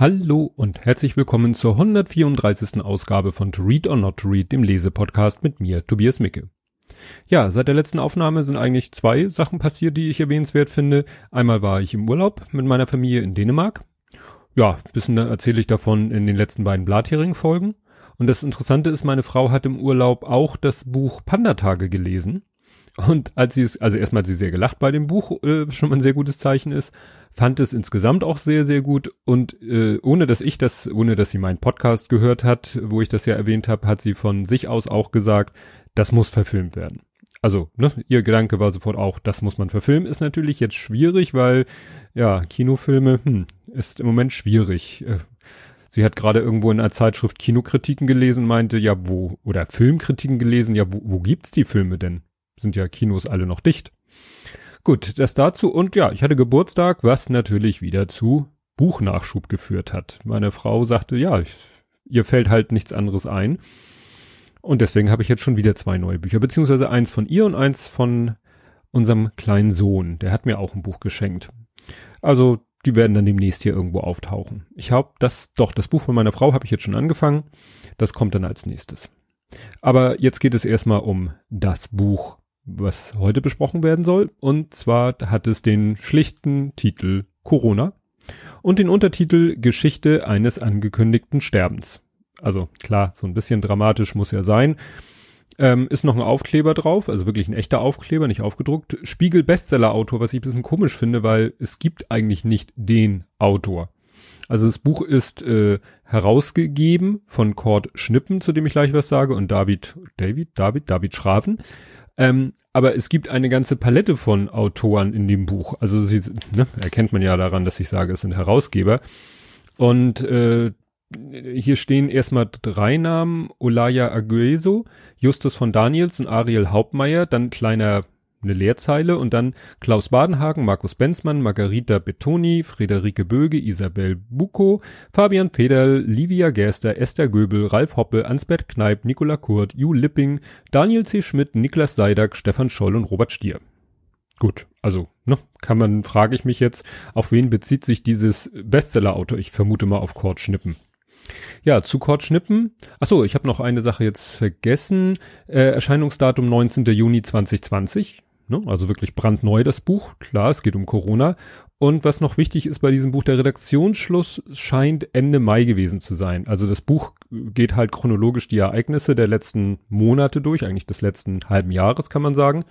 Hallo und herzlich willkommen zur 134. Ausgabe von To Read or Not to Read, dem Lesepodcast mit mir, Tobias Micke. Ja, seit der letzten Aufnahme sind eigentlich zwei Sachen passiert, die ich erwähnenswert finde. Einmal war ich im Urlaub mit meiner Familie in Dänemark. Ja, bisschen erzähle ich davon in den letzten beiden Blathering-Folgen. Und das Interessante ist, meine Frau hat im Urlaub auch das Buch Pandatage gelesen. Und als sie es, also erstmal hat sie sehr gelacht bei dem Buch, äh, schon mal ein sehr gutes Zeichen ist, fand es insgesamt auch sehr, sehr gut. Und äh, ohne dass ich das, ohne dass sie meinen Podcast gehört hat, wo ich das ja erwähnt habe, hat sie von sich aus auch gesagt, das muss verfilmt werden. Also, ne, ihr Gedanke war sofort auch, das muss man verfilmen, ist natürlich jetzt schwierig, weil, ja, Kinofilme, hm, ist im Moment schwierig. Äh, sie hat gerade irgendwo in einer Zeitschrift Kinokritiken gelesen, meinte, ja, wo, oder Filmkritiken gelesen, ja, wo, wo gibt's die Filme denn? Sind ja Kinos alle noch dicht. Gut, das dazu und ja, ich hatte Geburtstag, was natürlich wieder zu Buchnachschub geführt hat. Meine Frau sagte, ja, ich, ihr fällt halt nichts anderes ein. Und deswegen habe ich jetzt schon wieder zwei neue Bücher, beziehungsweise eins von ihr und eins von unserem kleinen Sohn. Der hat mir auch ein Buch geschenkt. Also, die werden dann demnächst hier irgendwo auftauchen. Ich habe das, doch, das Buch von meiner Frau habe ich jetzt schon angefangen. Das kommt dann als nächstes. Aber jetzt geht es erstmal um das Buch, was heute besprochen werden soll. Und zwar hat es den schlichten Titel Corona und den Untertitel Geschichte eines angekündigten Sterbens. Also klar, so ein bisschen dramatisch muss ja sein. Ähm, ist noch ein Aufkleber drauf, also wirklich ein echter Aufkleber, nicht aufgedruckt. Spiegel Bestseller Autor, was ich ein bisschen komisch finde, weil es gibt eigentlich nicht den Autor. Also das Buch ist äh, herausgegeben von Kurt Schnippen, zu dem ich gleich was sage, und David, David, David, David Schraven. Ähm, aber es gibt eine ganze Palette von Autoren in dem Buch. Also sie, ne, erkennt man ja daran, dass ich sage, es sind Herausgeber. Und äh, hier stehen erstmal drei Namen, Olaya Agueso, Justus von Daniels und Ariel Hauptmeier, dann kleiner eine Leerzeile und dann Klaus Badenhagen, Markus Benzmann, Margarita Betoni, Friederike Böge, Isabel Buko, Fabian Federl, Livia Gerster, Esther Göbel, Ralf Hoppe, Ansbert Kneip, Nicola Kurt, Ju Lipping, Daniel C. Schmidt, Niklas Seidak, Stefan Scholl und Robert Stier. Gut, also, ne, kann man, frage ich mich jetzt, auf wen bezieht sich dieses Bestseller-Auto? Ich vermute mal auf Kurt Schnippen. Ja, zu Kurt Schnippen. Achso, ich habe noch eine Sache jetzt vergessen. Äh, Erscheinungsdatum 19. Juni 2020. Ne? Also wirklich brandneu das Buch. Klar, es geht um Corona. Und was noch wichtig ist bei diesem Buch, der Redaktionsschluss scheint Ende Mai gewesen zu sein. Also das Buch geht halt chronologisch die Ereignisse der letzten Monate durch, eigentlich des letzten halben Jahres kann man sagen.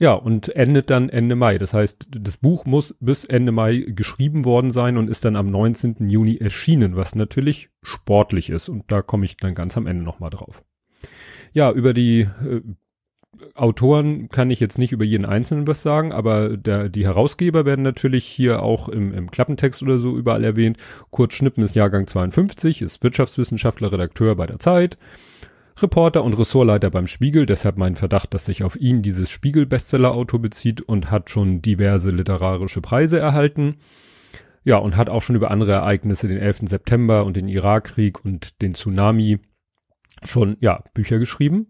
Ja, und endet dann Ende Mai. Das heißt, das Buch muss bis Ende Mai geschrieben worden sein und ist dann am 19. Juni erschienen, was natürlich sportlich ist. Und da komme ich dann ganz am Ende nochmal drauf. Ja, über die äh, Autoren kann ich jetzt nicht über jeden Einzelnen was sagen, aber der, die Herausgeber werden natürlich hier auch im, im Klappentext oder so überall erwähnt. Kurt Schnippen ist Jahrgang 52, ist Wirtschaftswissenschaftler, Redakteur bei der Zeit. Reporter und Ressortleiter beim Spiegel, deshalb mein Verdacht, dass sich auf ihn dieses Spiegel-Bestseller-Auto bezieht und hat schon diverse literarische Preise erhalten. Ja, und hat auch schon über andere Ereignisse, den 11. September und den Irakkrieg und den Tsunami, schon, ja, Bücher geschrieben.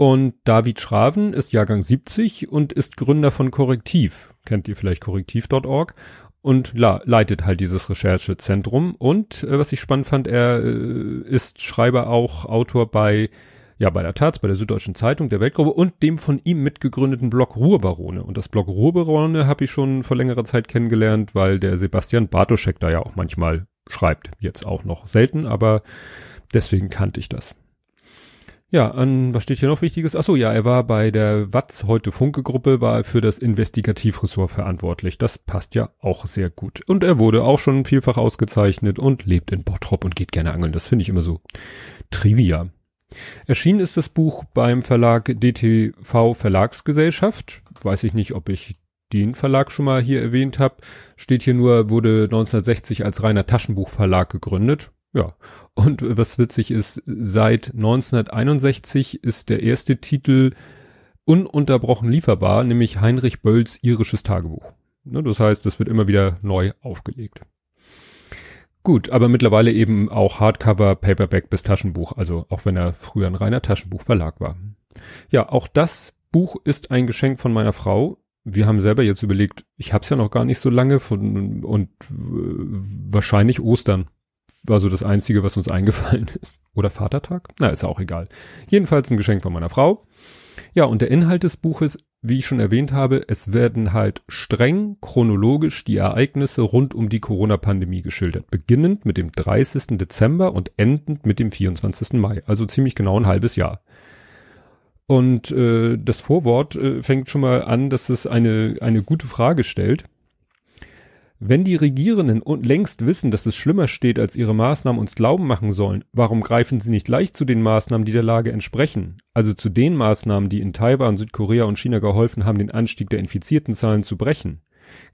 Und David Schraven ist Jahrgang 70 und ist Gründer von Korrektiv. Kennt ihr vielleicht korrektiv.org? und la, leitet halt dieses Recherchezentrum. Und äh, was ich spannend fand, er äh, ist Schreiber auch Autor bei ja, bei der Taz, bei der Süddeutschen Zeitung, der Weltgruppe und dem von ihm mitgegründeten Blog Ruhrbarone. Und das Blog Ruhrbarone habe ich schon vor längerer Zeit kennengelernt, weil der Sebastian Bartoschek da ja auch manchmal schreibt. Jetzt auch noch selten, aber deswegen kannte ich das. Ja, an, was steht hier noch Wichtiges? Achso, ja, er war bei der Watz heute Funke-Gruppe, war für das Investigativressort verantwortlich. Das passt ja auch sehr gut. Und er wurde auch schon vielfach ausgezeichnet und lebt in Bottrop und geht gerne angeln. Das finde ich immer so trivia. Erschienen ist das Buch beim Verlag DTV Verlagsgesellschaft. Weiß ich nicht, ob ich den Verlag schon mal hier erwähnt habe. Steht hier nur, wurde 1960 als reiner Taschenbuchverlag gegründet. Ja, und was witzig ist, seit 1961 ist der erste Titel ununterbrochen lieferbar, nämlich Heinrich Bölls irisches Tagebuch. Ne, das heißt, es wird immer wieder neu aufgelegt. Gut, aber mittlerweile eben auch Hardcover, Paperback bis Taschenbuch, also auch wenn er früher ein reiner Taschenbuchverlag war. Ja, auch das Buch ist ein Geschenk von meiner Frau. wir haben selber jetzt überlegt, ich habe es ja noch gar nicht so lange von und äh, wahrscheinlich Ostern war so das Einzige, was uns eingefallen ist. Oder Vatertag? Na, ist ja auch egal. Jedenfalls ein Geschenk von meiner Frau. Ja, und der Inhalt des Buches, wie ich schon erwähnt habe, es werden halt streng chronologisch die Ereignisse rund um die Corona-Pandemie geschildert. Beginnend mit dem 30. Dezember und endend mit dem 24. Mai. Also ziemlich genau ein halbes Jahr. Und äh, das Vorwort äh, fängt schon mal an, dass es eine, eine gute Frage stellt. Wenn die Regierenden längst wissen, dass es schlimmer steht, als ihre Maßnahmen uns glauben machen sollen, warum greifen sie nicht gleich zu den Maßnahmen, die der Lage entsprechen? Also zu den Maßnahmen, die in Taiwan, Südkorea und China geholfen haben, den Anstieg der infizierten Zahlen zu brechen?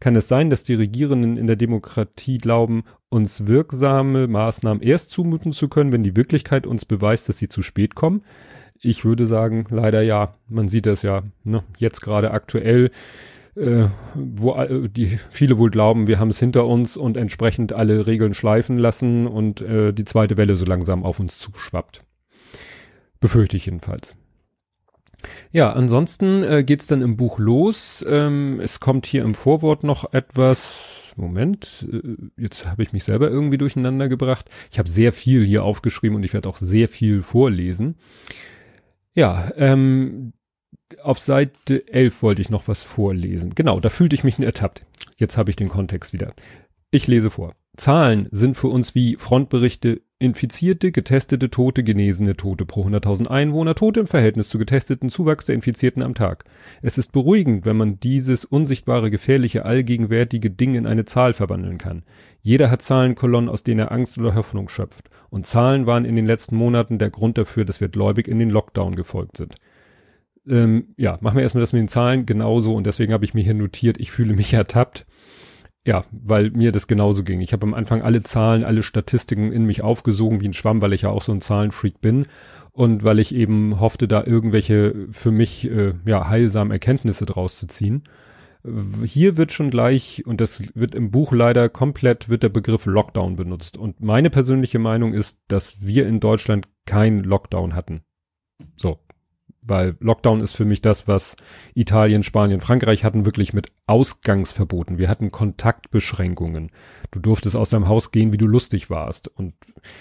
Kann es sein, dass die Regierenden in der Demokratie glauben, uns wirksame Maßnahmen erst zumuten zu können, wenn die Wirklichkeit uns beweist, dass sie zu spät kommen? Ich würde sagen, leider ja. Man sieht das ja ne? jetzt gerade aktuell äh, wo äh, die viele wohl glauben, wir haben es hinter uns und entsprechend alle Regeln schleifen lassen und äh, die zweite Welle so langsam auf uns zuschwappt. Befürchte ich jedenfalls. Ja, ansonsten äh, geht's dann im Buch los. Ähm, es kommt hier im Vorwort noch etwas. Moment, äh, jetzt habe ich mich selber irgendwie durcheinander gebracht. Ich habe sehr viel hier aufgeschrieben und ich werde auch sehr viel vorlesen. Ja, ähm, auf Seite 11 wollte ich noch was vorlesen. Genau, da fühlte ich mich ertappt. Jetzt habe ich den Kontext wieder. Ich lese vor. Zahlen sind für uns wie Frontberichte Infizierte, getestete, Tote, genesene Tote pro 100.000 Einwohner, Tote im Verhältnis zu getesteten, Zuwachs der Infizierten am Tag. Es ist beruhigend, wenn man dieses unsichtbare, gefährliche, allgegenwärtige Ding in eine Zahl verwandeln kann. Jeder hat Zahlenkolonnen, aus denen er Angst oder Hoffnung schöpft. Und Zahlen waren in den letzten Monaten der Grund dafür, dass wir gläubig in den Lockdown gefolgt sind ähm, ja, machen wir erstmal das mit den Zahlen genauso und deswegen habe ich mir hier notiert, ich fühle mich ertappt. Ja, weil mir das genauso ging. Ich habe am Anfang alle Zahlen, alle Statistiken in mich aufgesogen wie ein Schwamm, weil ich ja auch so ein Zahlenfreak bin und weil ich eben hoffte, da irgendwelche für mich äh, ja heilsamen Erkenntnisse draus zu ziehen. Hier wird schon gleich, und das wird im Buch leider komplett, wird der Begriff Lockdown benutzt. Und meine persönliche Meinung ist, dass wir in Deutschland keinen Lockdown hatten. So, weil Lockdown ist für mich das, was Italien, Spanien, Frankreich hatten, wirklich mit Ausgangsverboten. Wir hatten Kontaktbeschränkungen. Du durftest aus deinem Haus gehen, wie du lustig warst. Und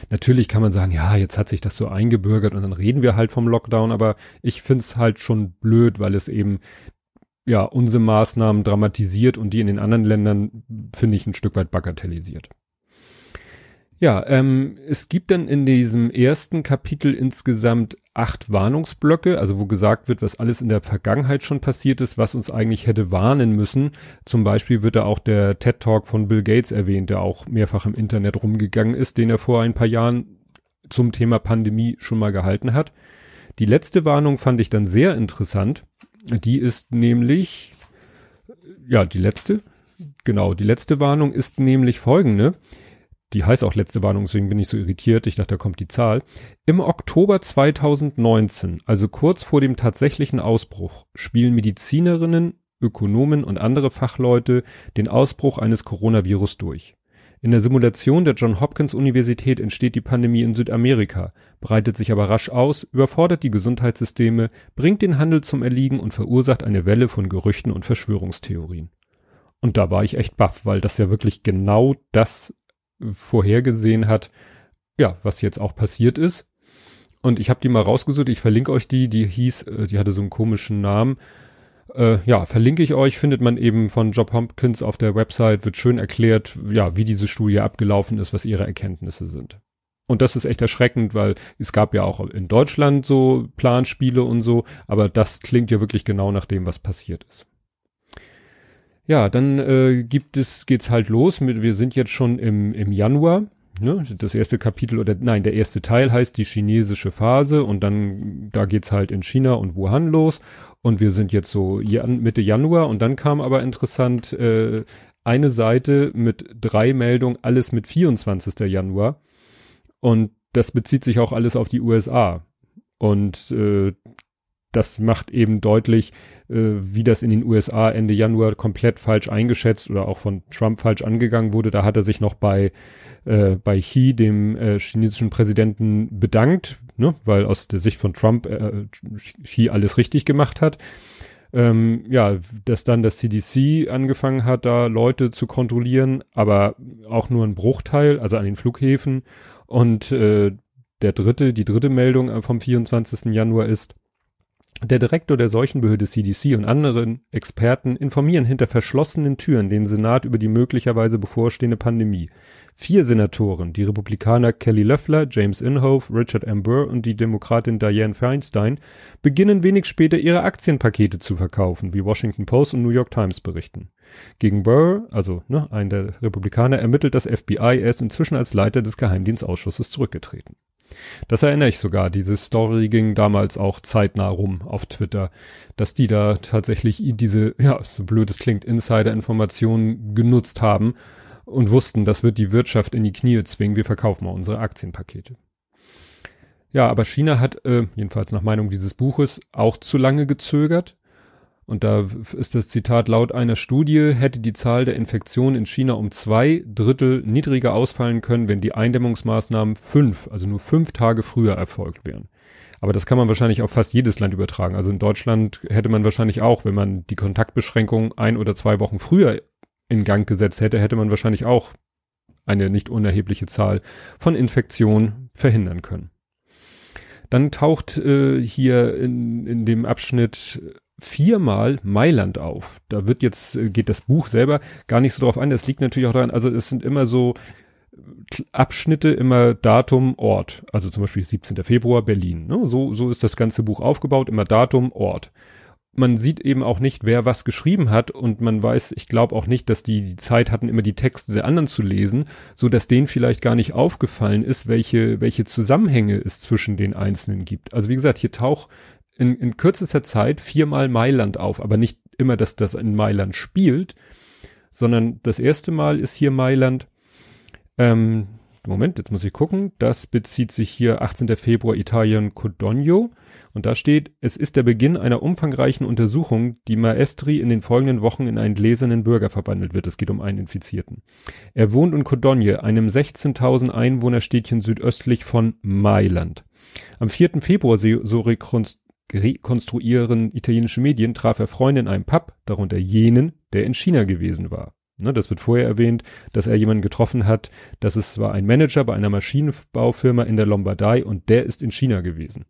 natürlich kann man sagen, ja, jetzt hat sich das so eingebürgert und dann reden wir halt vom Lockdown, aber ich find's halt schon blöd, weil es eben ja unsere Maßnahmen dramatisiert und die in den anderen Ländern finde ich ein Stück weit bagatellisiert. Ja, ähm, es gibt dann in diesem ersten Kapitel insgesamt acht Warnungsblöcke, also wo gesagt wird, was alles in der Vergangenheit schon passiert ist, was uns eigentlich hätte warnen müssen. Zum Beispiel wird da auch der TED Talk von Bill Gates erwähnt, der auch mehrfach im Internet rumgegangen ist, den er vor ein paar Jahren zum Thema Pandemie schon mal gehalten hat. Die letzte Warnung fand ich dann sehr interessant. Die ist nämlich, ja, die letzte, genau, die letzte Warnung ist nämlich folgende die heißt auch letzte Warnung, deswegen bin ich so irritiert. Ich dachte, da kommt die Zahl. Im Oktober 2019, also kurz vor dem tatsächlichen Ausbruch, spielen Medizinerinnen, Ökonomen und andere Fachleute den Ausbruch eines Coronavirus durch. In der Simulation der John Hopkins Universität entsteht die Pandemie in Südamerika, breitet sich aber rasch aus, überfordert die Gesundheitssysteme, bringt den Handel zum Erliegen und verursacht eine Welle von Gerüchten und Verschwörungstheorien. Und da war ich echt baff, weil das ja wirklich genau das vorhergesehen hat, ja, was jetzt auch passiert ist. Und ich habe die mal rausgesucht, ich verlinke euch die, die hieß, äh, die hatte so einen komischen Namen. Äh, ja, verlinke ich euch, findet man eben von Job Hopkins auf der Website, wird schön erklärt, ja, wie diese Studie abgelaufen ist, was ihre Erkenntnisse sind. Und das ist echt erschreckend, weil es gab ja auch in Deutschland so Planspiele und so, aber das klingt ja wirklich genau nach dem, was passiert ist. Ja, dann äh, gibt es, geht's halt los mit, wir sind jetzt schon im, im Januar. Ne? Das erste Kapitel oder nein, der erste Teil heißt die chinesische Phase und dann, da geht's halt in China und Wuhan los. Und wir sind jetzt so Jan, Mitte Januar und dann kam aber interessant äh, eine Seite mit drei Meldungen, alles mit 24. Januar. Und das bezieht sich auch alles auf die USA. Und äh, das macht eben deutlich, äh, wie das in den USA Ende Januar komplett falsch eingeschätzt oder auch von Trump falsch angegangen wurde. Da hat er sich noch bei, äh, bei Xi, dem äh, chinesischen Präsidenten, bedankt, ne? weil aus der Sicht von Trump äh, Xi alles richtig gemacht hat. Ähm, ja, dass dann das CDC angefangen hat, da Leute zu kontrollieren, aber auch nur ein Bruchteil, also an den Flughäfen. Und äh, der dritte, die dritte Meldung vom 24. Januar ist, der Direktor der Seuchenbehörde CDC und anderen Experten informieren hinter verschlossenen Türen den Senat über die möglicherweise bevorstehende Pandemie. Vier Senatoren, die Republikaner Kelly Loeffler, James Inhofe, Richard M. Burr und die Demokratin Dianne Feinstein, beginnen wenig später ihre Aktienpakete zu verkaufen, wie Washington Post und New York Times berichten. Gegen Burr, also ne, ein der Republikaner, ermittelt das FBI, er ist inzwischen als Leiter des Geheimdienstausschusses zurückgetreten. Das erinnere ich sogar. Diese Story ging damals auch zeitnah rum auf Twitter, dass die da tatsächlich diese, ja, so blöd es klingt, Insider-Informationen genutzt haben und wussten, das wird die Wirtschaft in die Knie zwingen, wir verkaufen mal unsere Aktienpakete. Ja, aber China hat, äh, jedenfalls nach Meinung dieses Buches, auch zu lange gezögert. Und da ist das Zitat laut einer Studie, hätte die Zahl der Infektionen in China um zwei Drittel niedriger ausfallen können, wenn die Eindämmungsmaßnahmen fünf, also nur fünf Tage früher erfolgt wären. Aber das kann man wahrscheinlich auf fast jedes Land übertragen. Also in Deutschland hätte man wahrscheinlich auch, wenn man die Kontaktbeschränkung ein oder zwei Wochen früher in Gang gesetzt hätte, hätte man wahrscheinlich auch eine nicht unerhebliche Zahl von Infektionen verhindern können. Dann taucht äh, hier in, in dem Abschnitt viermal Mailand auf. Da wird jetzt, äh, geht das Buch selber gar nicht so drauf an. Das liegt natürlich auch daran, also es sind immer so Abschnitte, immer Datum, Ort. Also zum Beispiel 17. Februar, Berlin. Ne? So, so ist das ganze Buch aufgebaut, immer Datum, Ort man sieht eben auch nicht, wer was geschrieben hat und man weiß, ich glaube auch nicht, dass die die Zeit hatten, immer die Texte der anderen zu lesen, so dass denen vielleicht gar nicht aufgefallen ist, welche welche Zusammenhänge es zwischen den Einzelnen gibt. Also wie gesagt, hier taucht in, in kürzester Zeit viermal Mailand auf, aber nicht immer, dass das in Mailand spielt, sondern das erste Mal ist hier Mailand. Ähm, Moment, jetzt muss ich gucken. Das bezieht sich hier 18. Februar Italien Codogno. Und da steht, es ist der Beginn einer umfangreichen Untersuchung, die Maestri in den folgenden Wochen in einen gläsernen Bürger verwandelt wird. Es geht um einen Infizierten. Er wohnt in Codogne, einem 16.000 Einwohnerstädtchen südöstlich von Mailand. Am 4. Februar, so rekonstruieren italienische Medien, traf er Freunde in einem Pub, darunter jenen, der in China gewesen war. Ne, das wird vorher erwähnt, dass er jemanden getroffen hat, dass es war ein Manager bei einer Maschinenbaufirma in der Lombardei und der ist in China gewesen.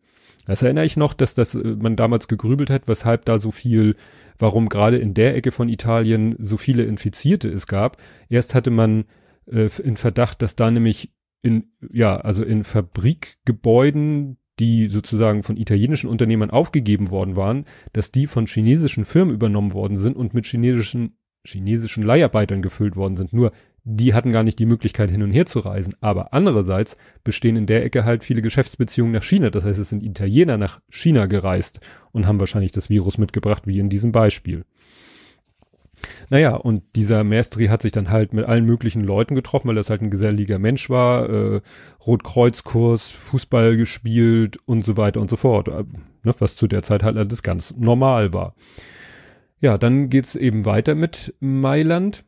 Das erinnere ich noch, dass das äh, man damals gegrübelt hat, weshalb da so viel, warum gerade in der Ecke von Italien so viele Infizierte es gab. Erst hatte man äh, in Verdacht, dass da nämlich in, ja, also in Fabrikgebäuden, die sozusagen von italienischen Unternehmern aufgegeben worden waren, dass die von chinesischen Firmen übernommen worden sind und mit chinesischen chinesischen Leiharbeitern gefüllt worden sind. Nur die hatten gar nicht die Möglichkeit hin und her zu reisen. Aber andererseits bestehen in der Ecke halt viele Geschäftsbeziehungen nach China. Das heißt, es sind Italiener nach China gereist und haben wahrscheinlich das Virus mitgebracht, wie in diesem Beispiel. Naja, und dieser Maestri hat sich dann halt mit allen möglichen Leuten getroffen, weil das halt ein geselliger Mensch war, äh, Rotkreuzkurs, Fußball gespielt und so weiter und so fort. Äh, ne, was zu der Zeit halt alles ganz normal war. Ja, dann geht's eben weiter mit Mailand.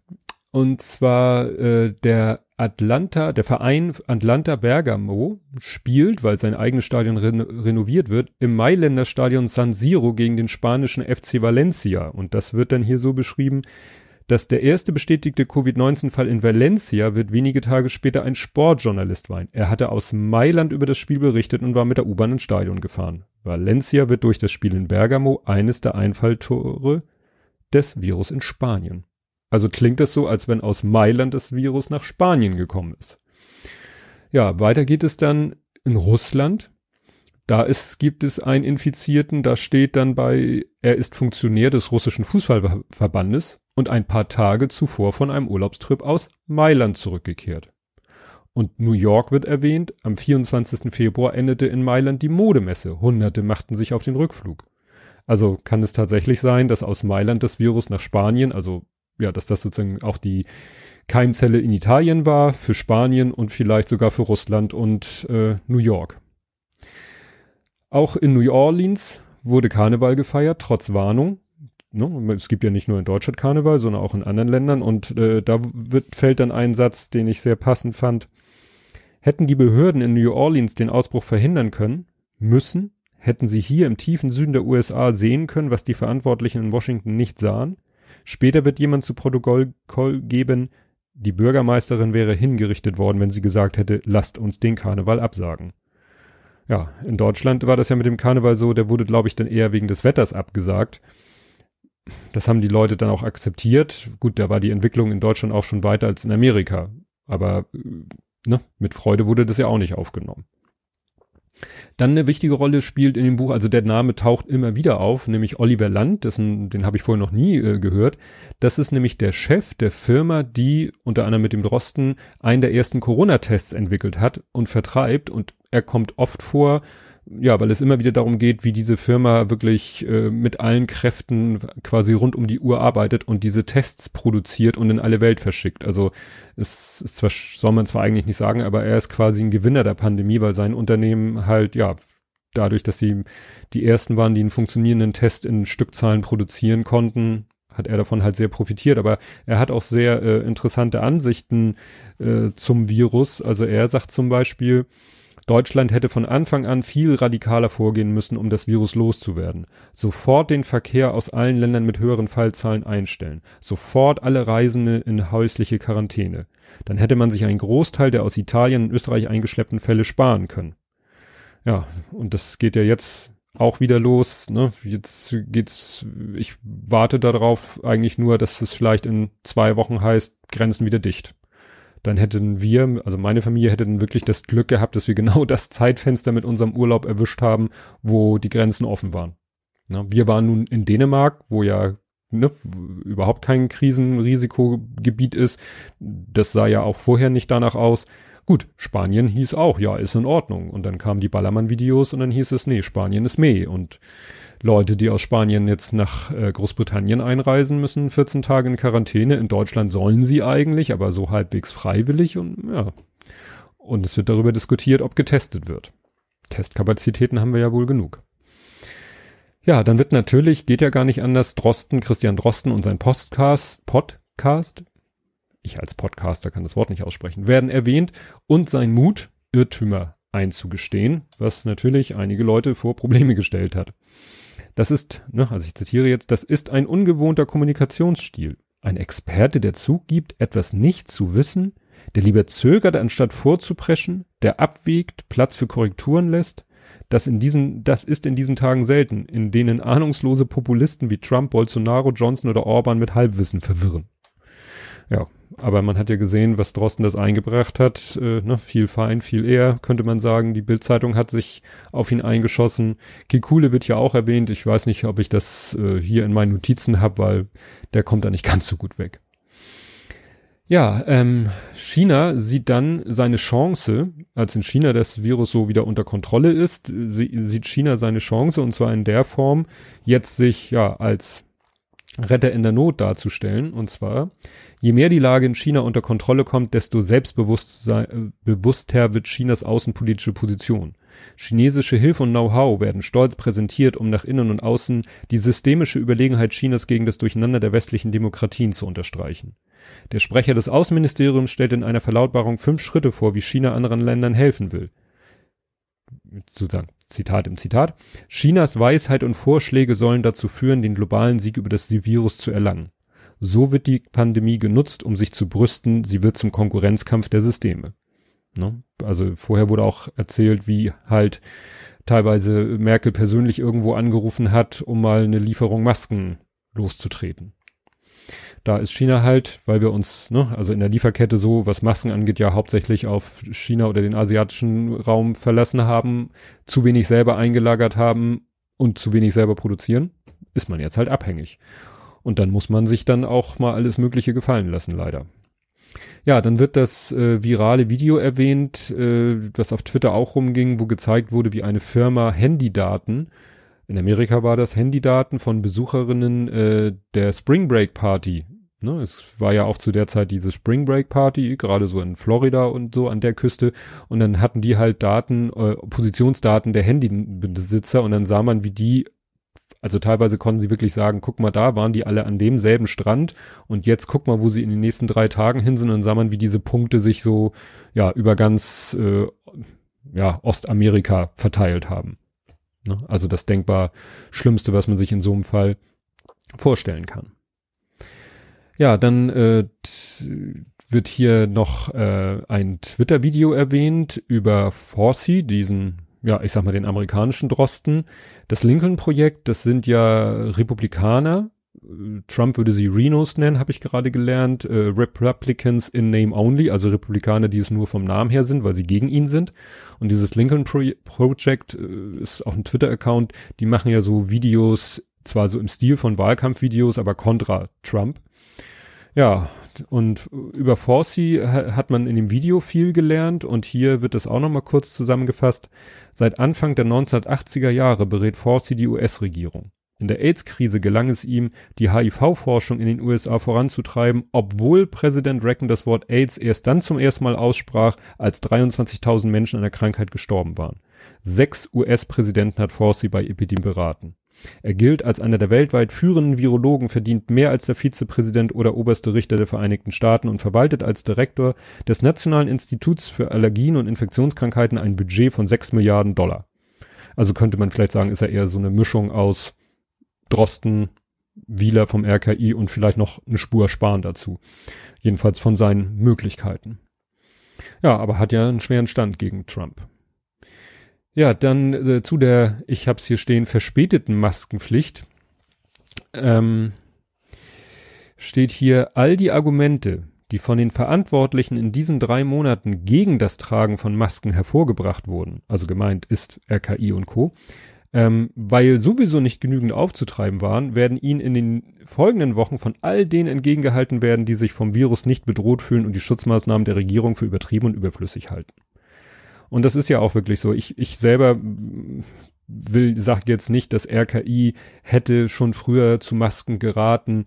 Und zwar äh, der Atlanta, der Verein Atlanta Bergamo spielt, weil sein eigenes Stadion reno renoviert wird, im Mailänder Stadion San Siro gegen den spanischen FC Valencia. Und das wird dann hier so beschrieben, dass der erste bestätigte Covid-19-Fall in Valencia wird wenige Tage später ein Sportjournalist war. Er hatte aus Mailand über das Spiel berichtet und war mit der U-Bahn ins Stadion gefahren. Valencia wird durch das Spiel in Bergamo eines der Einfalltore des Virus in Spanien. Also klingt es so, als wenn aus Mailand das Virus nach Spanien gekommen ist. Ja, weiter geht es dann in Russland. Da ist, gibt es einen Infizierten, da steht dann bei, er ist Funktionär des russischen Fußballverbandes und ein paar Tage zuvor von einem Urlaubstrip aus Mailand zurückgekehrt. Und New York wird erwähnt, am 24. Februar endete in Mailand die Modemesse. Hunderte machten sich auf den Rückflug. Also kann es tatsächlich sein, dass aus Mailand das Virus nach Spanien, also ja, dass das sozusagen auch die Keimzelle in Italien war, für Spanien und vielleicht sogar für Russland und äh, New York. Auch in New Orleans wurde Karneval gefeiert, trotz Warnung. Ne? Es gibt ja nicht nur in Deutschland Karneval, sondern auch in anderen Ländern. Und äh, da wird, fällt dann ein Satz, den ich sehr passend fand. Hätten die Behörden in New Orleans den Ausbruch verhindern können, müssen, hätten sie hier im tiefen Süden der USA sehen können, was die Verantwortlichen in Washington nicht sahen. Später wird jemand zu Protokoll geben, die Bürgermeisterin wäre hingerichtet worden, wenn sie gesagt hätte, lasst uns den Karneval absagen. Ja, in Deutschland war das ja mit dem Karneval so, der wurde, glaube ich, dann eher wegen des Wetters abgesagt. Das haben die Leute dann auch akzeptiert. Gut, da war die Entwicklung in Deutschland auch schon weiter als in Amerika. Aber äh, ne, mit Freude wurde das ja auch nicht aufgenommen. Dann eine wichtige Rolle spielt in dem Buch, also der Name taucht immer wieder auf, nämlich Oliver Land, dessen, den habe ich vorher noch nie äh, gehört. Das ist nämlich der Chef der Firma, die unter anderem mit dem Drosten einen der ersten Corona-Tests entwickelt hat und vertreibt und er kommt oft vor, ja, weil es immer wieder darum geht, wie diese Firma wirklich äh, mit allen Kräften quasi rund um die Uhr arbeitet und diese Tests produziert und in alle Welt verschickt. Also es ist zwar, soll man zwar eigentlich nicht sagen, aber er ist quasi ein Gewinner der Pandemie, weil sein Unternehmen halt, ja, dadurch, dass sie die ersten waren, die einen funktionierenden Test in Stückzahlen produzieren konnten, hat er davon halt sehr profitiert. Aber er hat auch sehr äh, interessante Ansichten äh, zum Virus. Also er sagt zum Beispiel, Deutschland hätte von Anfang an viel radikaler vorgehen müssen, um das Virus loszuwerden. Sofort den Verkehr aus allen Ländern mit höheren Fallzahlen einstellen. Sofort alle Reisende in häusliche Quarantäne. Dann hätte man sich einen Großteil der aus Italien und Österreich eingeschleppten Fälle sparen können. Ja, und das geht ja jetzt auch wieder los. Ne? Jetzt geht's, ich warte darauf eigentlich nur, dass es vielleicht in zwei Wochen heißt, Grenzen wieder dicht dann hätten wir, also meine Familie hätte dann wirklich das Glück gehabt, dass wir genau das Zeitfenster mit unserem Urlaub erwischt haben, wo die Grenzen offen waren. Na, wir waren nun in Dänemark, wo ja ne, überhaupt kein Krisenrisikogebiet ist. Das sah ja auch vorher nicht danach aus. Gut, Spanien hieß auch, ja, ist in Ordnung. Und dann kamen die Ballermann-Videos und dann hieß es, nee, Spanien ist meh. Und Leute, die aus Spanien jetzt nach äh, Großbritannien einreisen, müssen 14 Tage in Quarantäne. In Deutschland sollen sie eigentlich, aber so halbwegs freiwillig und ja. Und es wird darüber diskutiert, ob getestet wird. Testkapazitäten haben wir ja wohl genug. Ja, dann wird natürlich, geht ja gar nicht anders, Drosten, Christian Drosten und sein Podcast, Podcast, ich als Podcaster kann das Wort nicht aussprechen, werden erwähnt und sein Mut, Irrtümer einzugestehen, was natürlich einige Leute vor Probleme gestellt hat. Das ist, ne, also ich zitiere jetzt, das ist ein ungewohnter Kommunikationsstil. Ein Experte, der zugibt, etwas nicht zu wissen, der lieber zögert, anstatt vorzupreschen, der abwägt, Platz für Korrekturen lässt, das in diesen, das ist in diesen Tagen selten, in denen ahnungslose Populisten wie Trump, Bolsonaro, Johnson oder Orban mit Halbwissen verwirren. Ja, aber man hat ja gesehen, was Drosten das eingebracht hat. Äh, ne, viel fein, viel eher, könnte man sagen. Die Bildzeitung hat sich auf ihn eingeschossen. Kikule wird ja auch erwähnt. Ich weiß nicht, ob ich das äh, hier in meinen Notizen habe, weil der kommt da nicht ganz so gut weg. Ja, ähm, China sieht dann seine Chance, als in China das Virus so wieder unter Kontrolle ist, sie, sieht China seine Chance und zwar in der Form, jetzt sich ja als Retter in der Not darzustellen. Und zwar, je mehr die Lage in China unter Kontrolle kommt, desto selbstbewusster äh, wird Chinas außenpolitische Position. Chinesische Hilfe und Know-how werden stolz präsentiert, um nach innen und außen die systemische Überlegenheit Chinas gegen das Durcheinander der westlichen Demokratien zu unterstreichen. Der Sprecher des Außenministeriums stellt in einer Verlautbarung fünf Schritte vor, wie China anderen Ländern helfen will. Sozusagen Zitat im Zitat, Chinas Weisheit und Vorschläge sollen dazu führen, den globalen Sieg über das Virus zu erlangen. So wird die Pandemie genutzt, um sich zu brüsten, sie wird zum Konkurrenzkampf der Systeme. Ne? Also vorher wurde auch erzählt, wie halt teilweise Merkel persönlich irgendwo angerufen hat, um mal eine Lieferung Masken loszutreten. Da ist China halt, weil wir uns, ne, also in der Lieferkette so, was Masken angeht, ja hauptsächlich auf China oder den asiatischen Raum verlassen haben, zu wenig selber eingelagert haben und zu wenig selber produzieren, ist man jetzt halt abhängig. Und dann muss man sich dann auch mal alles Mögliche gefallen lassen, leider. Ja, dann wird das äh, virale Video erwähnt, äh, das auf Twitter auch rumging, wo gezeigt wurde, wie eine Firma Handydaten in Amerika war das Handydaten von Besucherinnen äh, der Spring Break Party Ne, es war ja auch zu der Zeit diese Spring Break Party, gerade so in Florida und so an der Küste. Und dann hatten die halt Daten, äh, Positionsdaten der Handybesitzer und dann sah man, wie die, also teilweise konnten sie wirklich sagen, guck mal, da waren die alle an demselben Strand und jetzt guck mal, wo sie in den nächsten drei Tagen hin sind und dann sah man, wie diese Punkte sich so, ja, über ganz, äh, ja, Ostamerika verteilt haben. Ne? Also das denkbar Schlimmste, was man sich in so einem Fall vorstellen kann. Ja, dann äh, wird hier noch äh, ein Twitter-Video erwähnt über Forsey, diesen, ja, ich sag mal den amerikanischen Drosten. Das Lincoln-Projekt, das sind ja Republikaner. Trump würde sie Renos nennen, habe ich gerade gelernt. Äh, Republicans in Name Only, also Republikaner, die es nur vom Namen her sind, weil sie gegen ihn sind. Und dieses Lincoln Pro Project äh, ist auch ein Twitter-Account. Die machen ja so Videos, zwar so im Stil von Wahlkampfvideos, aber kontra Trump. Ja, und über Forsey hat man in dem Video viel gelernt und hier wird das auch nochmal kurz zusammengefasst. Seit Anfang der 1980er Jahre berät Forsey die US-Regierung. In der AIDS-Krise gelang es ihm, die HIV-Forschung in den USA voranzutreiben, obwohl Präsident Reagan das Wort AIDS erst dann zum ersten Mal aussprach, als 23.000 Menschen an der Krankheit gestorben waren. Sechs US-Präsidenten hat Forsey bei Epidemie beraten. Er gilt als einer der weltweit führenden Virologen, verdient mehr als der Vizepräsident oder oberste Richter der Vereinigten Staaten und verwaltet als Direktor des Nationalen Instituts für Allergien und Infektionskrankheiten ein Budget von sechs Milliarden Dollar. Also könnte man vielleicht sagen, ist er eher so eine Mischung aus Drosten, Wieler vom RKI und vielleicht noch eine Spur Sparen dazu. Jedenfalls von seinen Möglichkeiten. Ja, aber hat ja einen schweren Stand gegen Trump. Ja, dann äh, zu der, ich hab's hier stehen, verspäteten Maskenpflicht. Ähm, steht hier, all die Argumente, die von den Verantwortlichen in diesen drei Monaten gegen das Tragen von Masken hervorgebracht wurden, also gemeint ist RKI und Co., ähm, weil sowieso nicht genügend aufzutreiben waren, werden ihnen in den folgenden Wochen von all denen entgegengehalten werden, die sich vom Virus nicht bedroht fühlen und die Schutzmaßnahmen der Regierung für übertrieben und überflüssig halten. Und das ist ja auch wirklich so. Ich, ich selber will, sag jetzt nicht, dass RKI hätte schon früher zu Masken geraten,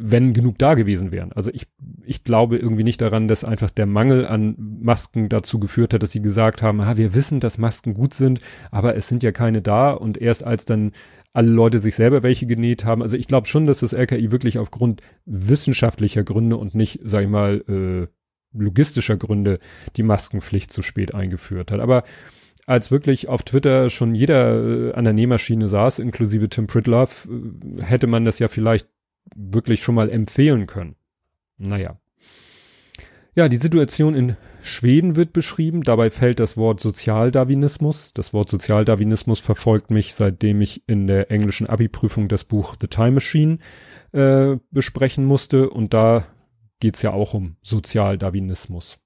wenn genug da gewesen wären. Also ich, ich glaube irgendwie nicht daran, dass einfach der Mangel an Masken dazu geführt hat, dass sie gesagt haben, ah, wir wissen, dass Masken gut sind, aber es sind ja keine da und erst als dann alle Leute sich selber welche genäht haben. Also ich glaube schon, dass das RKI wirklich aufgrund wissenschaftlicher Gründe und nicht, sag ich mal, äh, logistischer Gründe die Maskenpflicht zu spät eingeführt hat. Aber als wirklich auf Twitter schon jeder äh, an der Nähmaschine saß, inklusive Tim Pritlove, äh, hätte man das ja vielleicht wirklich schon mal empfehlen können. Naja. Ja, die Situation in Schweden wird beschrieben. Dabei fällt das Wort Sozialdarwinismus. Das Wort Sozialdarwinismus verfolgt mich, seitdem ich in der englischen Abi-Prüfung das Buch The Time Machine äh, besprechen musste. Und da geht's ja auch um Sozialdarwinismus.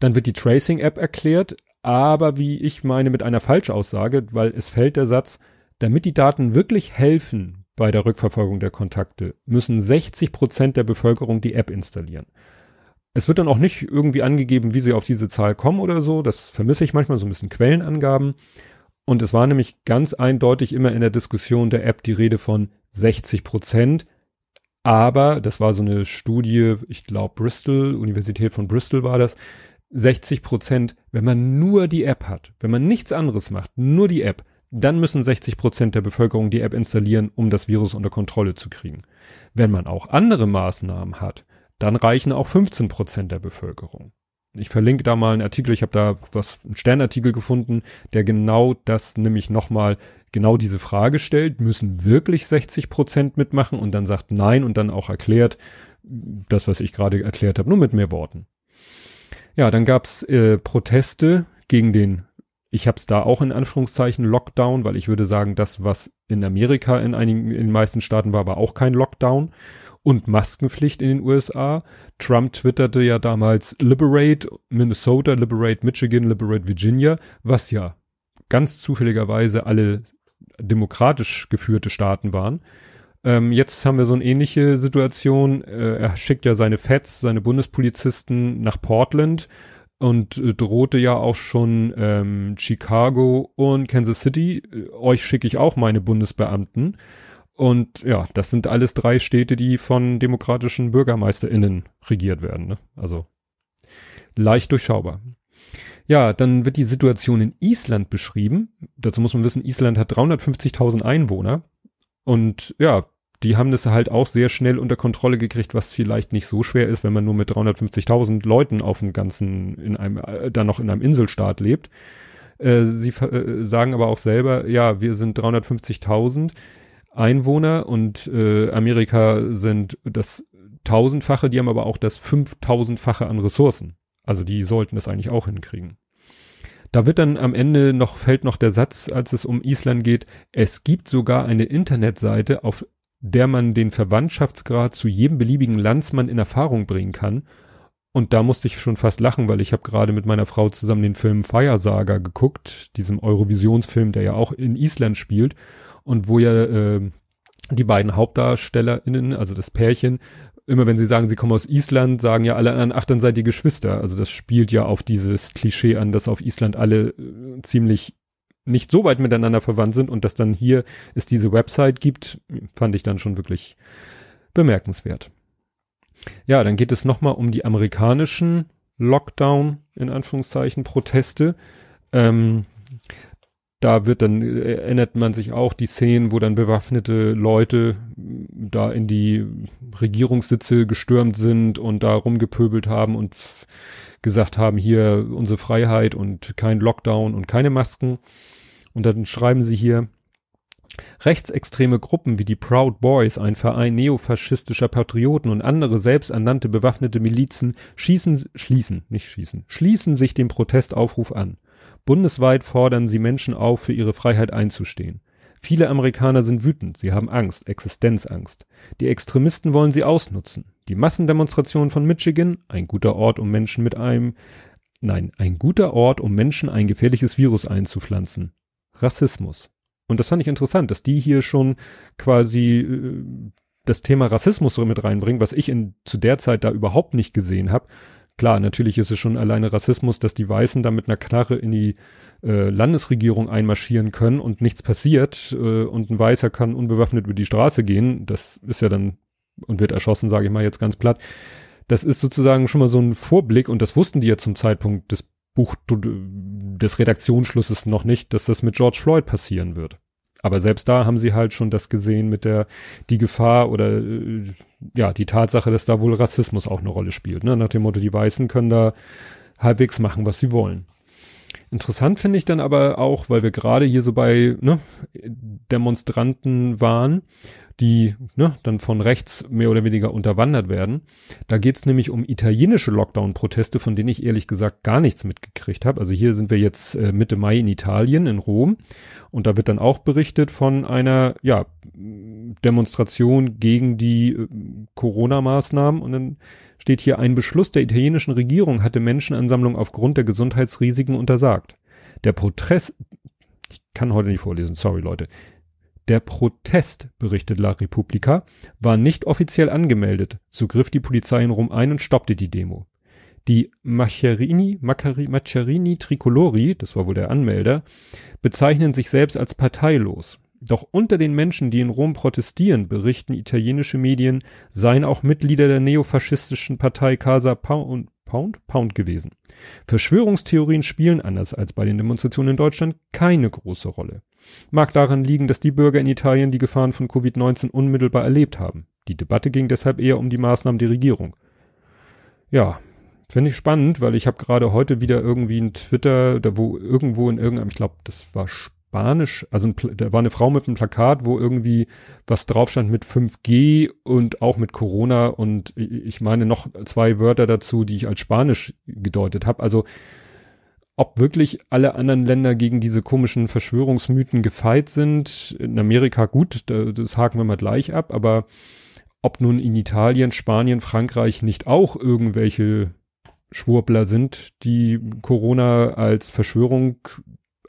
Dann wird die Tracing-App erklärt, aber wie ich meine mit einer Falschaussage, weil es fällt der Satz, damit die Daten wirklich helfen bei der Rückverfolgung der Kontakte, müssen 60 Prozent der Bevölkerung die App installieren. Es wird dann auch nicht irgendwie angegeben, wie sie auf diese Zahl kommen oder so. Das vermisse ich manchmal so ein bisschen Quellenangaben. Und es war nämlich ganz eindeutig immer in der Diskussion der App die Rede von 60 Prozent. Aber das war so eine Studie, ich glaube Bristol, Universität von Bristol war das. 60 Prozent, wenn man nur die App hat, wenn man nichts anderes macht, nur die App, dann müssen 60 Prozent der Bevölkerung die App installieren, um das Virus unter Kontrolle zu kriegen. Wenn man auch andere Maßnahmen hat, dann reichen auch 15 Prozent der Bevölkerung. Ich verlinke da mal einen Artikel, ich habe da was, einen Sternartikel gefunden, der genau das nämlich nochmal genau diese Frage stellt, müssen wirklich 60 Prozent mitmachen und dann sagt nein und dann auch erklärt, das, was ich gerade erklärt habe, nur mit mehr Worten. Ja, dann gab's äh, Proteste gegen den, ich habe es da auch in Anführungszeichen Lockdown, weil ich würde sagen, das, was in Amerika in einigen, in den meisten Staaten war, war auch kein Lockdown und Maskenpflicht in den USA. Trump twitterte ja damals Liberate Minnesota, Liberate Michigan, Liberate Virginia, was ja ganz zufälligerweise alle demokratisch geführte Staaten waren. Ähm, jetzt haben wir so eine ähnliche Situation. Äh, er schickt ja seine Feds, seine Bundespolizisten nach Portland und äh, drohte ja auch schon ähm, Chicago und Kansas City. Äh, euch schicke ich auch meine Bundesbeamten. Und ja, das sind alles drei Städte, die von demokratischen BürgermeisterInnen regiert werden. Ne? Also leicht durchschaubar. Ja, dann wird die Situation in Island beschrieben. Dazu muss man wissen, Island hat 350.000 Einwohner. Und ja, die haben das halt auch sehr schnell unter Kontrolle gekriegt, was vielleicht nicht so schwer ist, wenn man nur mit 350.000 Leuten auf dem ganzen, in einem, äh, dann noch in einem Inselstaat lebt. Äh, sie äh, sagen aber auch selber, ja, wir sind 350.000 Einwohner und äh, Amerika sind das tausendfache, die haben aber auch das fünftausendfache an Ressourcen. Also die sollten das eigentlich auch hinkriegen. Da wird dann am Ende noch, fällt noch der Satz, als es um Island geht, es gibt sogar eine Internetseite, auf der man den Verwandtschaftsgrad zu jedem beliebigen Landsmann in Erfahrung bringen kann. Und da musste ich schon fast lachen, weil ich habe gerade mit meiner Frau zusammen den Film Feiersager geguckt, diesem Eurovisionsfilm, der ja auch in Island spielt und wo ja äh, die beiden HauptdarstellerInnen, also das Pärchen, immer wenn sie sagen, sie kommen aus Island, sagen ja alle anderen, ach, dann seid ihr Geschwister. Also das spielt ja auf dieses Klischee an, dass auf Island alle äh, ziemlich nicht so weit miteinander verwandt sind und dass dann hier es diese Website gibt, fand ich dann schon wirklich bemerkenswert. Ja, dann geht es nochmal um die amerikanischen Lockdown, in Anführungszeichen, Proteste. Ähm, da wird dann, äh, erinnert man sich auch die Szenen, wo dann bewaffnete Leute da in die Regierungssitze gestürmt sind und da rumgepöbelt haben und gesagt haben, hier unsere Freiheit und kein Lockdown und keine Masken. Und dann schreiben sie hier, Rechtsextreme Gruppen wie die Proud Boys, ein Verein neofaschistischer Patrioten und andere selbsternannte bewaffnete Milizen schießen, schließen, nicht schießen, schließen sich dem Protestaufruf an. Bundesweit fordern sie Menschen auf, für ihre Freiheit einzustehen. Viele Amerikaner sind wütend, sie haben Angst, Existenzangst. Die Extremisten wollen sie ausnutzen. Die Massendemonstration von Michigan, ein guter Ort, um Menschen mit einem, nein, ein guter Ort, um Menschen ein gefährliches Virus einzupflanzen. Rassismus. Und das fand ich interessant, dass die hier schon quasi äh, das Thema Rassismus so mit reinbringen, was ich in, zu der Zeit da überhaupt nicht gesehen habe. Klar, natürlich ist es schon alleine Rassismus, dass die Weißen da mit einer Knarre in die äh, Landesregierung einmarschieren können und nichts passiert äh, und ein Weißer kann unbewaffnet über die Straße gehen. Das ist ja dann und wird erschossen, sage ich mal jetzt ganz platt. Das ist sozusagen schon mal so ein Vorblick und das wussten die ja zum Zeitpunkt des Buch des Redaktionsschlusses noch nicht, dass das mit George Floyd passieren wird. Aber selbst da haben sie halt schon das gesehen mit der, die Gefahr oder äh, ja, die Tatsache, dass da wohl Rassismus auch eine Rolle spielt. Ne? Nach dem Motto, die Weißen können da halbwegs machen, was sie wollen. Interessant finde ich dann aber auch, weil wir gerade hier so bei ne, Demonstranten waren, die ne, dann von rechts mehr oder weniger unterwandert werden. Da geht's nämlich um italienische Lockdown-Proteste, von denen ich ehrlich gesagt gar nichts mitgekriegt habe. Also hier sind wir jetzt äh, Mitte Mai in Italien, in Rom. Und da wird dann auch berichtet von einer ja, Demonstration gegen die äh, Corona-Maßnahmen. Und dann steht hier, ein Beschluss der italienischen Regierung hatte Menschenansammlung aufgrund der Gesundheitsrisiken untersagt. Der Protest, ich kann heute nicht vorlesen, sorry Leute. Der Protest, berichtet La Repubblica, war nicht offiziell angemeldet, so griff die Polizei in Rom ein und stoppte die Demo. Die Macherini, Macherini Tricolori, das war wohl der Anmelder, bezeichnen sich selbst als parteilos. Doch unter den Menschen, die in Rom protestieren, berichten italienische Medien, seien auch Mitglieder der neofaschistischen Partei Casa Pound, Pound, Pound gewesen. Verschwörungstheorien spielen anders als bei den Demonstrationen in Deutschland keine große Rolle. Mag daran liegen, dass die Bürger in Italien die Gefahren von Covid-19 unmittelbar erlebt haben. Die Debatte ging deshalb eher um die Maßnahmen der Regierung. Ja, finde ich spannend, weil ich habe gerade heute wieder irgendwie ein Twitter, da wo irgendwo in irgendeinem, ich glaube, das war Spanisch, also ein, da war eine Frau mit einem Plakat, wo irgendwie was drauf stand mit 5G und auch mit Corona und ich meine noch zwei Wörter dazu, die ich als Spanisch gedeutet habe. Also ob wirklich alle anderen Länder gegen diese komischen Verschwörungsmythen gefeit sind. In Amerika gut, das haken wir mal gleich ab, aber ob nun in Italien, Spanien, Frankreich nicht auch irgendwelche Schwurbler sind, die Corona als Verschwörung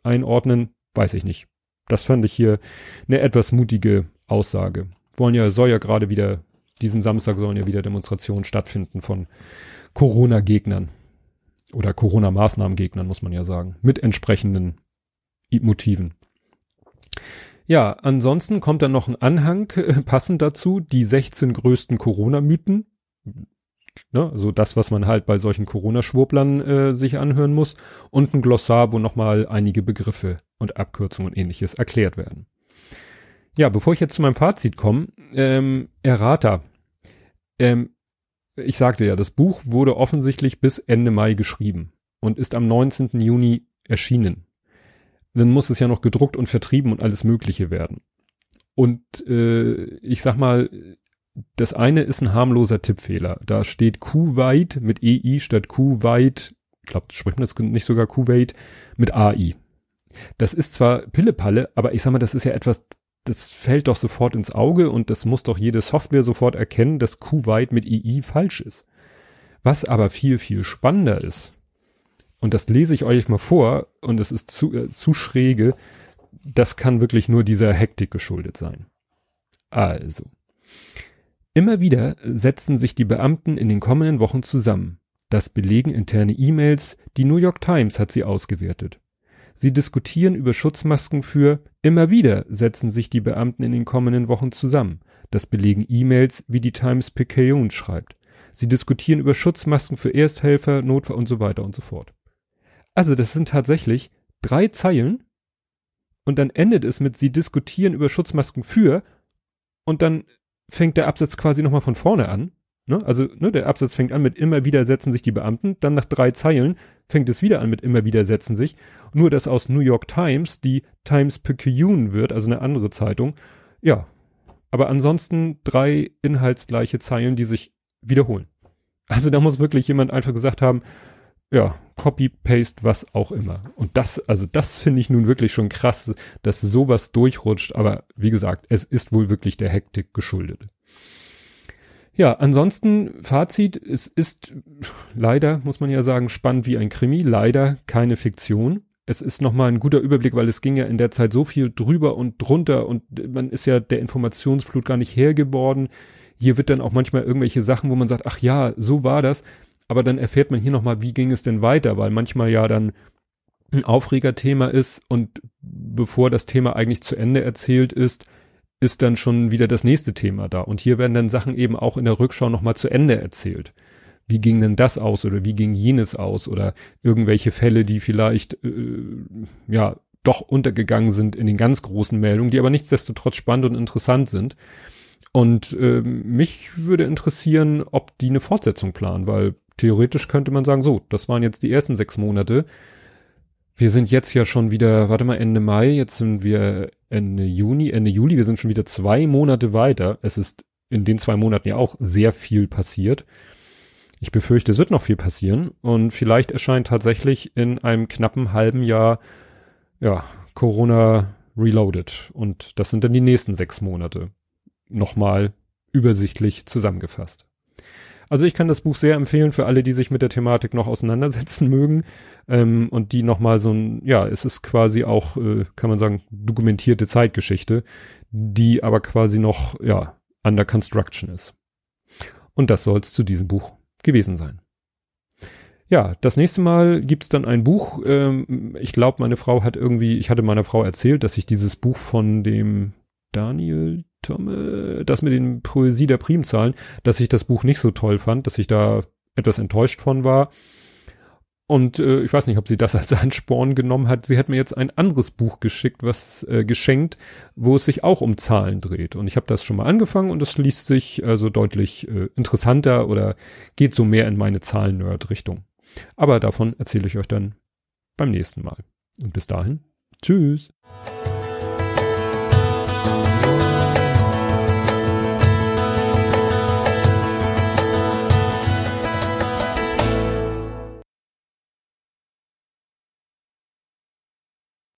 einordnen, weiß ich nicht. Das fand ich hier eine etwas mutige Aussage. Wollen ja, soll ja gerade wieder, diesen Samstag sollen ja wieder Demonstrationen stattfinden von Corona-Gegnern oder Corona-Maßnahmen-Gegnern, muss man ja sagen, mit entsprechenden Motiven. Ja, ansonsten kommt dann noch ein Anhang äh, passend dazu, die 16 größten Corona-Mythen. Ne, also das, was man halt bei solchen Corona-Schwurblern äh, sich anhören muss. Und ein Glossar, wo nochmal einige Begriffe und Abkürzungen und ähnliches erklärt werden. Ja, bevor ich jetzt zu meinem Fazit komme, ähm, Errata. Ähm, ich sagte ja, das Buch wurde offensichtlich bis Ende Mai geschrieben und ist am 19. Juni erschienen. dann muss es ja noch gedruckt und vertrieben und alles Mögliche werden. Und äh, ich sag mal, das eine ist ein harmloser Tippfehler. Da steht Kuwait mit EI statt Kuwait, ich glaube, spricht man das nicht sogar Kuwait, mit AI. Das ist zwar Pillepalle, aber ich sag mal, das ist ja etwas, das fällt doch sofort ins Auge und das muss doch jede Software sofort erkennen, dass Kuwait mit EI falsch ist. Was aber viel, viel spannender ist, und das lese ich euch mal vor, und es ist zu, äh, zu schräge, das kann wirklich nur dieser Hektik geschuldet sein. Also. Immer wieder setzen sich die Beamten in den kommenden Wochen zusammen. Das belegen interne E-Mails, die New York Times hat sie ausgewertet. Sie diskutieren über Schutzmasken für immer wieder setzen sich die Beamten in den kommenden Wochen zusammen. Das belegen E-Mails, wie die Times Picayune schreibt. Sie diskutieren über Schutzmasken für Ersthelfer, Notfall und so weiter und so fort. Also das sind tatsächlich drei Zeilen und dann endet es mit Sie diskutieren über Schutzmasken für und dann fängt der Absatz quasi nochmal von vorne an. Ne? Also ne, der Absatz fängt an mit immer wieder setzen sich die Beamten, dann nach drei Zeilen fängt es wieder an mit immer wieder setzen sich. Nur dass aus New York Times die Times Picayune wird, also eine andere Zeitung. Ja, aber ansonsten drei inhaltsgleiche Zeilen, die sich wiederholen. Also da muss wirklich jemand einfach gesagt haben, ja, Copy, Paste, was auch immer. Und das, also das finde ich nun wirklich schon krass, dass sowas durchrutscht. Aber wie gesagt, es ist wohl wirklich der Hektik geschuldet. Ja, ansonsten Fazit, es ist leider, muss man ja sagen, spannend wie ein Krimi, leider keine Fiktion. Es ist nochmal ein guter Überblick, weil es ging ja in der Zeit so viel drüber und drunter und man ist ja der Informationsflut gar nicht hergeworden. Hier wird dann auch manchmal irgendwelche Sachen, wo man sagt, ach ja, so war das aber dann erfährt man hier nochmal, wie ging es denn weiter, weil manchmal ja dann ein Aufregerthema ist und bevor das Thema eigentlich zu Ende erzählt ist, ist dann schon wieder das nächste Thema da. Und hier werden dann Sachen eben auch in der Rückschau nochmal zu Ende erzählt. Wie ging denn das aus oder wie ging jenes aus oder irgendwelche Fälle, die vielleicht äh, ja doch untergegangen sind in den ganz großen Meldungen, die aber nichtsdestotrotz spannend und interessant sind. Und äh, mich würde interessieren, ob die eine Fortsetzung planen, weil theoretisch könnte man sagen, so, das waren jetzt die ersten sechs Monate. Wir sind jetzt ja schon wieder, warte mal, Ende Mai, jetzt sind wir Ende Juni, Ende Juli, wir sind schon wieder zwei Monate weiter. Es ist in den zwei Monaten ja auch sehr viel passiert. Ich befürchte, es wird noch viel passieren und vielleicht erscheint tatsächlich in einem knappen halben Jahr, ja, Corona Reloaded und das sind dann die nächsten sechs Monate. Nochmal übersichtlich zusammengefasst. Also ich kann das Buch sehr empfehlen für alle, die sich mit der Thematik noch auseinandersetzen mögen ähm, und die nochmal so ein, ja, es ist quasi auch, äh, kann man sagen, dokumentierte Zeitgeschichte, die aber quasi noch, ja, under construction ist. Und das soll es zu diesem Buch gewesen sein. Ja, das nächste Mal gibt's dann ein Buch. Ähm, ich glaube, meine Frau hat irgendwie, ich hatte meiner Frau erzählt, dass ich dieses Buch von dem Daniel das mit den Poesie der Primzahlen, dass ich das Buch nicht so toll fand, dass ich da etwas enttäuscht von war. Und äh, ich weiß nicht, ob sie das als Ansporn genommen hat. Sie hat mir jetzt ein anderes Buch geschickt, was äh, geschenkt, wo es sich auch um Zahlen dreht. Und ich habe das schon mal angefangen und es liest sich also deutlich äh, interessanter oder geht so mehr in meine Zahlen-Nerd-Richtung. Aber davon erzähle ich euch dann beim nächsten Mal. Und bis dahin, tschüss.